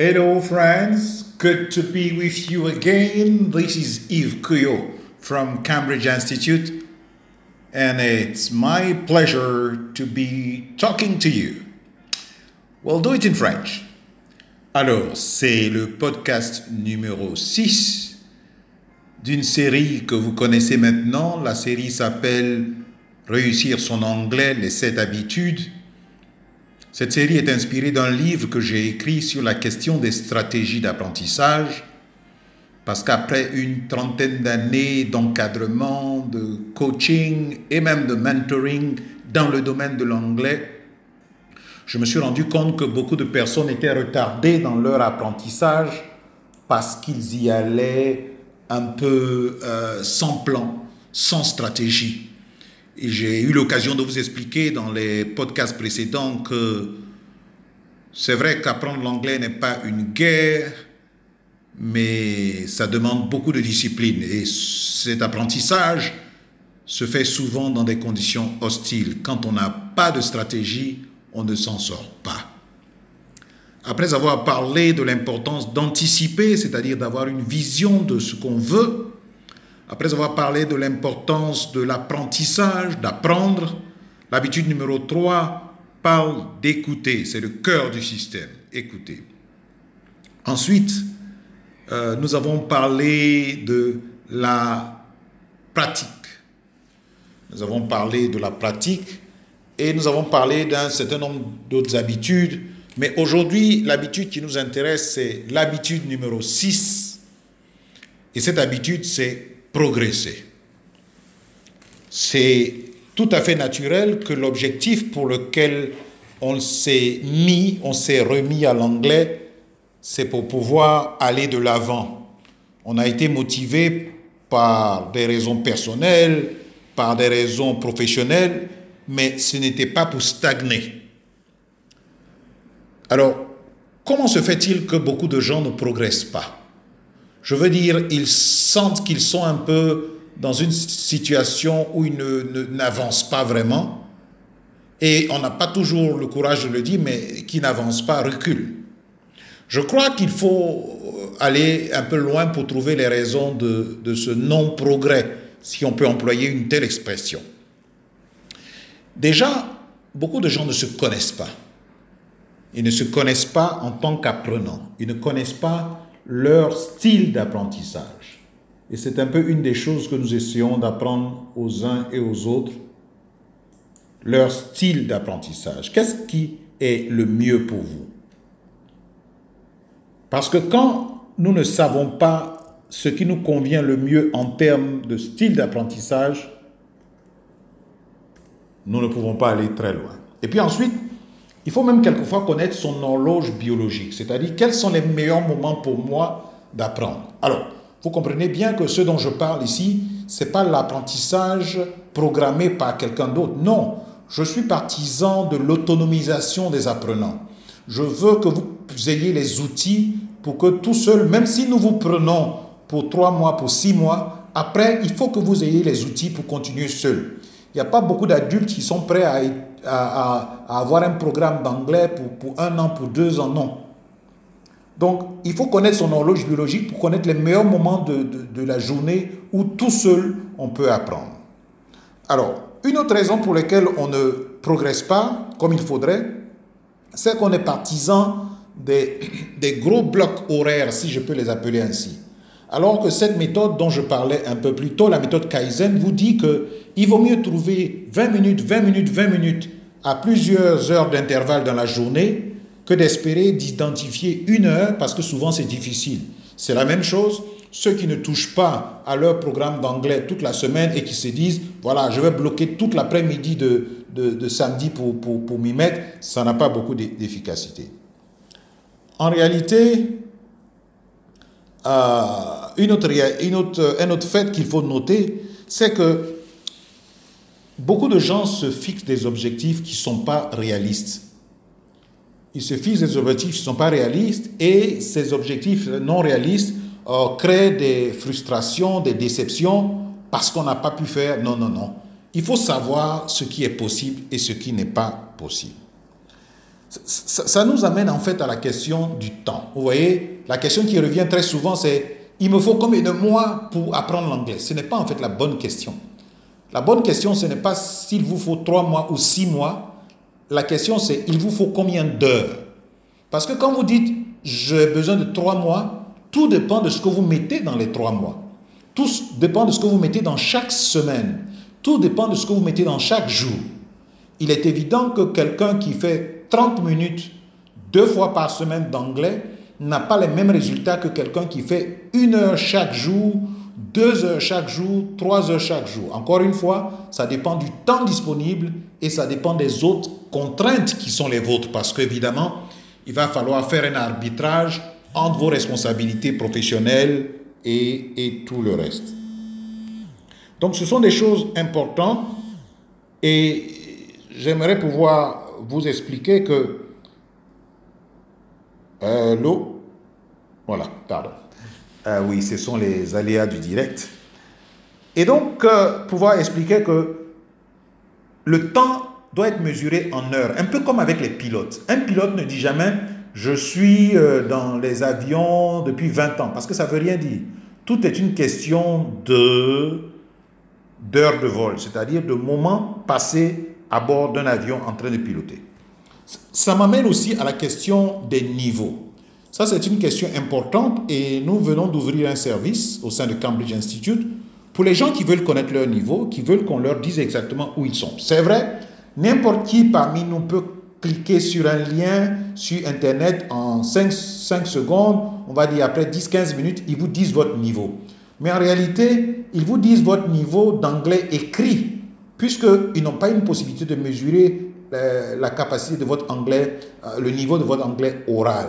Hello, friends. Good to be with you again. This is Yves Cuyo from Cambridge Institute, and it's my pleasure to be talking to you. We'll do it in French. Alors, c'est le podcast numéro 6 d'une série que vous connaissez maintenant. La série s'appelle Réussir son anglais, les 7 habitudes. Cette série est inspirée d'un livre que j'ai écrit sur la question des stratégies d'apprentissage, parce qu'après une trentaine d'années d'encadrement, de coaching et même de mentoring dans le domaine de l'anglais, je me suis rendu compte que beaucoup de personnes étaient retardées dans leur apprentissage parce qu'ils y allaient un peu euh, sans plan, sans stratégie. J'ai eu l'occasion de vous expliquer dans les podcasts précédents que c'est vrai qu'apprendre l'anglais n'est pas une guerre, mais ça demande beaucoup de discipline. Et cet apprentissage se fait souvent dans des conditions hostiles. Quand on n'a pas de stratégie, on ne s'en sort pas. Après avoir parlé de l'importance d'anticiper, c'est-à-dire d'avoir une vision de ce qu'on veut, après avoir parlé de l'importance de l'apprentissage, d'apprendre, l'habitude numéro 3 parle d'écouter. C'est le cœur du système, écouter. Ensuite, euh, nous avons parlé de la pratique. Nous avons parlé de la pratique et nous avons parlé d'un certain nombre d'autres habitudes. Mais aujourd'hui, l'habitude qui nous intéresse, c'est l'habitude numéro 6. Et cette habitude, c'est progresser. C'est tout à fait naturel que l'objectif pour lequel on s'est mis, on s'est remis à l'anglais, c'est pour pouvoir aller de l'avant. On a été motivé par des raisons personnelles, par des raisons professionnelles, mais ce n'était pas pour stagner. Alors, comment se fait-il que beaucoup de gens ne progressent pas? Je veux dire, ils sentent qu'ils sont un peu dans une situation où ils n'avancent pas vraiment. Et on n'a pas toujours le courage de le dire, mais qui n'avance pas recule. Je crois qu'il faut aller un peu loin pour trouver les raisons de, de ce non-progrès, si on peut employer une telle expression. Déjà, beaucoup de gens ne se connaissent pas. Ils ne se connaissent pas en tant qu'apprenants. Ils ne connaissent pas leur style d'apprentissage. Et c'est un peu une des choses que nous essayons d'apprendre aux uns et aux autres, leur style d'apprentissage. Qu'est-ce qui est le mieux pour vous? Parce que quand nous ne savons pas ce qui nous convient le mieux en termes de style d'apprentissage, nous ne pouvons pas aller très loin. Et puis ensuite, il faut même quelquefois connaître son horloge biologique, c'est-à-dire quels sont les meilleurs moments pour moi d'apprendre. Alors, vous comprenez bien que ce dont je parle ici, ce n'est pas l'apprentissage programmé par quelqu'un d'autre. Non, je suis partisan de l'autonomisation des apprenants. Je veux que vous ayez les outils pour que tout seul, même si nous vous prenons pour trois mois, pour six mois, après, il faut que vous ayez les outils pour continuer seul. Il n'y a pas beaucoup d'adultes qui sont prêts à, à, avoir un programme d'anglais pour, pour un an, pour deux ans, non. Donc, il faut connaître son horloge biologique pour connaître les meilleurs moments de, de, de, la journée où tout seul on peut apprendre. Alors, une autre raison pour laquelle on ne progresse pas comme il faudrait, c'est qu'on est partisan des, des gros blocs horaires, si je peux les appeler ainsi. Alors que cette méthode dont je parlais un peu plus tôt, la méthode Kaizen, vous dit qu'il vaut mieux trouver 20 minutes, 20 minutes, 20 minutes à plusieurs heures d'intervalle dans la journée que d'espérer d'identifier une heure parce que souvent c'est difficile. C'est la même chose, ceux qui ne touchent pas à leur programme d'anglais toute la semaine et qui se disent, voilà, je vais bloquer toute l'après-midi de, de, samedi pour, pour, pour m'y mettre, ça n'a pas beaucoup d'efficacité. En réalité, euh, une autre, une autre, un autre fait qu'il faut noter, c'est que beaucoup de gens se fixent des objectifs qui ne sont pas réalistes. Ils se fixent des objectifs qui ne sont pas réalistes et ces objectifs non réalistes euh, créent des frustrations, des déceptions parce qu'on n'a pas pu faire. Non, non, non. Il faut savoir ce qui est possible et ce qui n'est pas possible. ça, nous amène en fait à la question du temps. Vous voyez, la question qui revient très souvent, c'est il me faut combien de mois pour apprendre l'anglais Ce n'est pas en fait la bonne question. La bonne question, ce n'est pas s'il vous faut trois mois ou six mois. La question, c'est il vous faut combien d'heures? Parce que quand vous dites j'ai besoin de trois mois, tout dépend de ce que vous mettez dans les trois mois. Tout dépend de ce que vous mettez dans chaque semaine. Tout dépend de ce que vous mettez dans chaque jour. Il est évident que quelqu'un qui fait 30 minutes deux fois par semaine d'anglais n'a pas les mêmes résultats que quelqu'un qui fait une heure chaque jour, deux heures chaque jour, trois heures chaque jour. Encore une fois, ça dépend du temps disponible et ça dépend des autres contraintes qui sont les vôtres parce qu'évidemment, il va falloir faire un arbitrage entre vos responsabilités professionnelles et, et tout le reste. Donc ce sont des choses importantes et j'aimerais pouvoir vous expliquer que euh, l'eau, voilà, pardon. Euh, oui, ce sont les aléas du direct. Et donc, euh, pouvoir expliquer que le temps doit être mesuré en heures, un peu comme avec les pilotes. Un pilote ne dit jamais je suis dans les avions depuis 20 ans, parce que ça ne veut rien dire. Tout est une question de d'heures de vol, c'est-à-dire de moments passés à bord d'un avion en train de piloter. Ça m'amène aussi à la question des niveaux. Ça, c'est une question importante et nous venons d'ouvrir un service au sein de Cambridge Institute pour les gens qui veulent connaître leur niveau, qui veulent qu'on leur dise exactement où ils sont. C'est vrai, n'importe qui parmi nous peut cliquer sur un lien sur Internet en 5, 5 secondes, on va dire après 10-15 minutes, ils vous disent votre niveau. Mais en réalité, ils vous disent votre niveau d'anglais écrit, puisqu'ils n'ont pas une possibilité de mesurer euh, la capacité de votre anglais, euh, le niveau de votre anglais oral.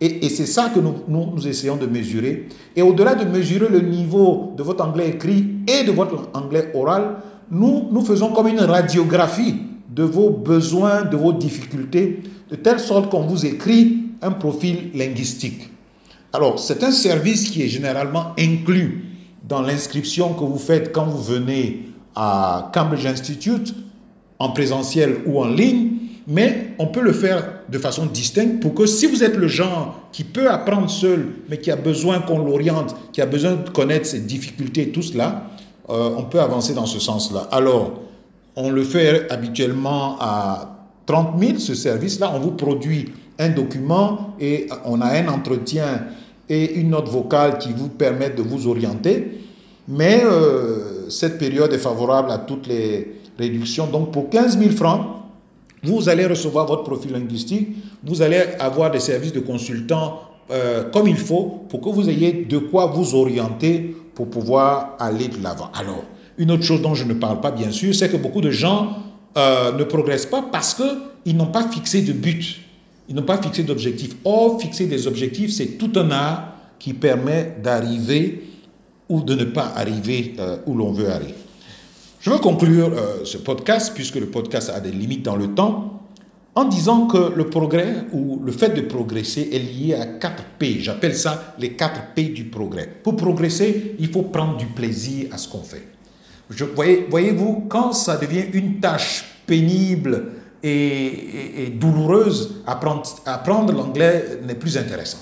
Et, c'est ça que nous, nous, essayons de mesurer. Et au-delà de mesurer le niveau de votre anglais écrit et de votre anglais oral, nous, nous faisons comme une radiographie de vos besoins, de vos difficultés, de telle sorte qu'on vous écrit un profil linguistique. Alors, c'est un service qui est généralement inclus dans l'inscription que vous faites quand vous venez à Cambridge Institute en présentiel ou en ligne, mais on peut le faire de façon distincte pour que si vous êtes le genre qui peut apprendre seul, mais qui a besoin qu'on l'oriente, qui a besoin de connaître ses difficultés, tout cela, euh, on peut avancer dans ce sens-là. Alors, on le fait habituellement à 30 000, ce service-là. On vous produit un document et on a un entretien et une note vocale qui vous permettent de vous orienter. Mais euh, cette période est favorable à toutes les réduction. Donc pour 15 000 francs, vous allez recevoir votre profil linguistique, vous allez avoir des services de consultants euh, comme il faut pour que vous ayez de quoi vous orienter pour pouvoir aller de l'avant. Alors, une autre chose dont je ne parle pas bien sûr, c'est que beaucoup de gens euh, ne progressent pas parce qu'ils n'ont pas fixé de but, ils n'ont pas fixé d'objectif. Or, fixer des objectifs, c'est tout un art qui permet d'arriver ou de ne pas arriver euh, où l'on veut arriver. Je veux conclure euh, ce podcast, puisque le podcast a des limites dans le temps, en disant que le progrès ou le fait de progresser est lié à 4 P. J'appelle ça les 4 P du progrès. Pour progresser, il faut prendre du plaisir à ce qu'on fait. Voyez-vous, quand ça devient une tâche pénible et, douloureuse, apprendre l'anglais n'est plus intéressant.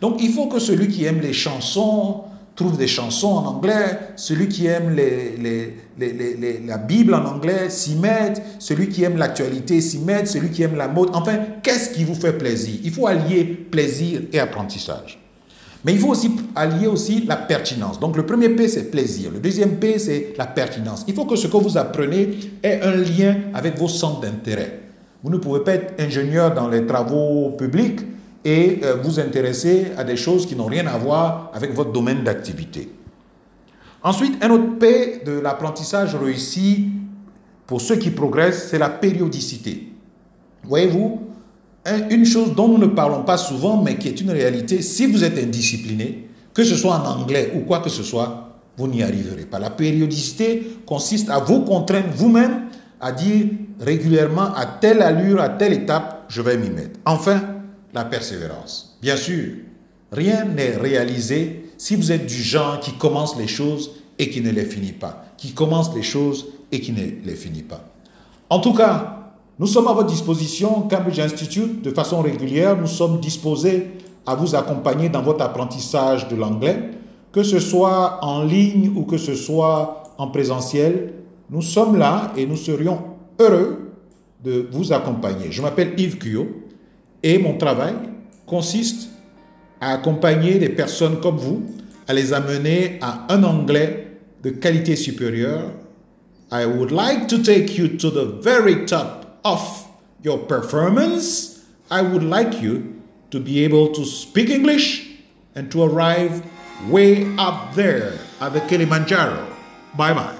Donc il faut que celui qui aime les chansons, trouve des chansons en anglais, celui qui aime les, la Bible en anglais s'y met, celui qui aime l'actualité s'y met, celui qui aime la mode. Enfin, qu'est-ce qui vous fait plaisir? Il faut allier plaisir et apprentissage. Mais il faut aussi allier aussi la pertinence. Donc le premier P, c'est plaisir. Le deuxième P, c'est la pertinence. Il faut que ce que vous apprenez ait un lien avec vos centres d'intérêt. Vous ne pouvez pas être ingénieur dans les travaux publics et euh, vous intéresser à des choses qui n'ont rien à voir avec votre domaine d'activité. Ensuite, un autre P de l'apprentissage réussi pour ceux qui progressent, c'est la périodicité. Voyez-vous, une chose dont nous ne parlons pas souvent, mais qui est une réalité, si vous êtes indiscipliné, que ce soit en anglais ou quoi que ce soit, vous n'y arriverez pas. La périodicité consiste à vous contraindre vous-même à dire régulièrement à telle allure, à telle étape, je vais m'y mettre. Enfin, la persévérance. Bien sûr, rien n'est réalisé si vous êtes du genre qui commence les choses et qui ne les finit pas, qui commence les choses et qui ne les finit pas. En tout cas, Nous sommes à votre disposition, Cambridge Institute, de façon régulière. Nous sommes disposés à vous accompagner dans votre apprentissage de l'anglais, que ce soit en ligne ou que ce soit en présentiel. Nous sommes là et nous serions heureux de vous accompagner. Je m'appelle Yves Cuyo et mon travail consiste à accompagner des personnes comme vous, à les amener à un anglais de qualité supérieure. I would like to take you to the very top of your performance. I would like you to be able to speak English and to arrive way up there at the Kilimanjaro. Bye bye.